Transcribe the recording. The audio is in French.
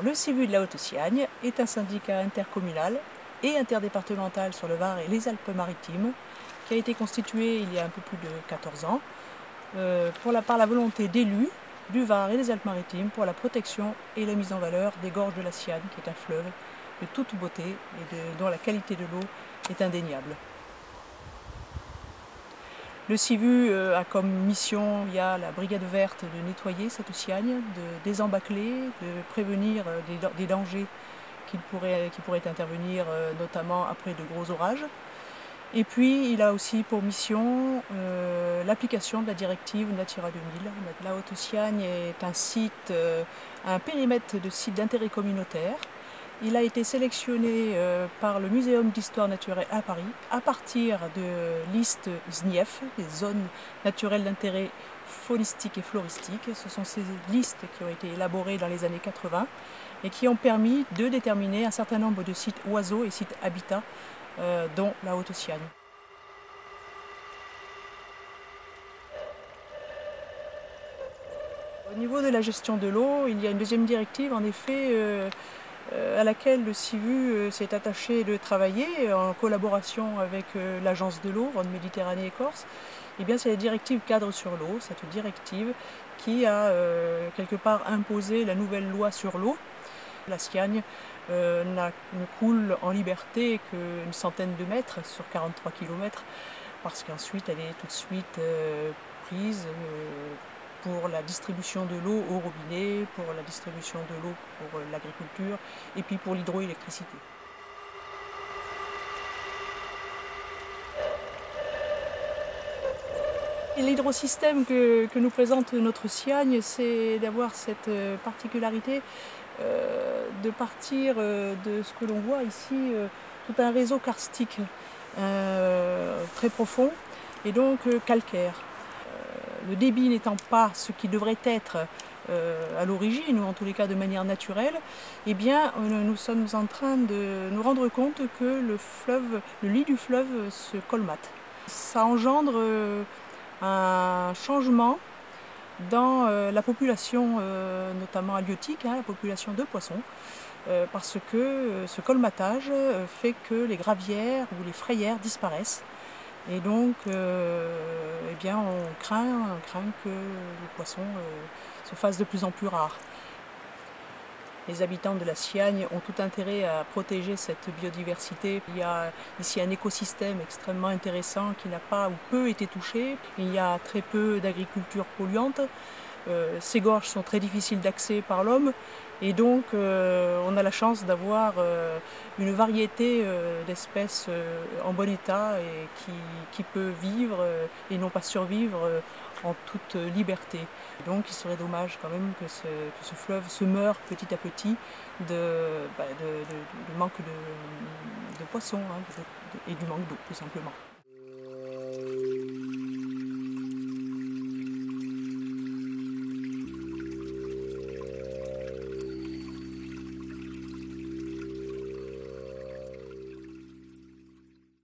Le CIVU de la Haute-Siagne est un syndicat intercommunal et interdépartemental sur le Var et les Alpes-Maritimes qui a été constitué il y a un peu plus de 14 ans euh, pour la, par la volonté d'élus du Var et des Alpes-Maritimes pour la protection et la mise en valeur des gorges de la Siagne, qui est un fleuve de toute beauté et dont la qualité de l'eau est indéniable. Le CIVU euh, a comme mission, il y a la brigade verte de nettoyer cette Siagne, de désembâcler, de prévenir euh, des, dangers qui pourraient, intervenir euh, notamment après de gros orages. Et puis il a aussi pour mission l'application de la directive Natura 2000. La Haute-Siagne est un site, un périmètre de site d'intérêt communautaire il a été sélectionné euh, par le Muséum d'histoire naturelle à Paris à partir de listes ZNIEF, des zones naturelles d'intérêt faunistique et floristique. Ce sont ces listes qui ont été élaborées dans les années 80 et qui ont permis de déterminer un certain nombre de sites oiseaux et sites habitats, euh, dont la Haute-Siagne. Au niveau de la gestion de l'eau, il y a une deuxième directive, en effet, euh, à laquelle le CIVU euh, s'est attaché de travailler en collaboration avec euh, l'agence de l'eau, Rhône Méditerranée et Corse. Eh bien, c'est la directive cadre sur l'eau, cette directive qui a quelque part imposé la nouvelle loi sur l'eau. La Siagne ne coule en liberté qu'une centaine de mètres sur 43 km parce qu'ensuite elle est tout de suite prise pour la distribution de l'eau au robinet, pour la distribution de l'eau pour euh, l'agriculture et puis pour l'hydroélectricité. L'hydrosystème que, nous présente notre Siagne, c'est d'avoir cette euh, particularité euh, de partir de ce que l'on voit ici, tout un réseau karstique très profond et donc calcaire le débit n'étant pas ce qui devrait être euh, à l'origine, ou en tous les cas de manière naturelle, eh euh, nous sommes en train de nous rendre compte que le lit du fleuve se colmate. Ça engendre euh, un changement dans la population, notamment halieutique, hein, la population de poissons, parce que ce colmatage fait que les gravières ou les frayères disparaissent. Et donc, eh bien, on craint, craint que les poissons euh, se fassent de plus en plus rares. Les habitants de la Siagne ont tout intérêt à protéger cette biodiversité. Il y a ici un écosystème extrêmement intéressant qui n'a pas ou peu été touché. Il y a très peu d'agriculture polluante. Euh, ces gorges sont très difficiles d'accès par l'homme et donc euh, on a la chance d'avoir euh, une variété d'espèces en bon état et qui, peut vivre et non pas survivre en toute liberté. Donc il serait dommage quand même que ce, fleuve se meure petit à petit de, bah, manque de, poissons hein, et du manque d'eau tout simplement.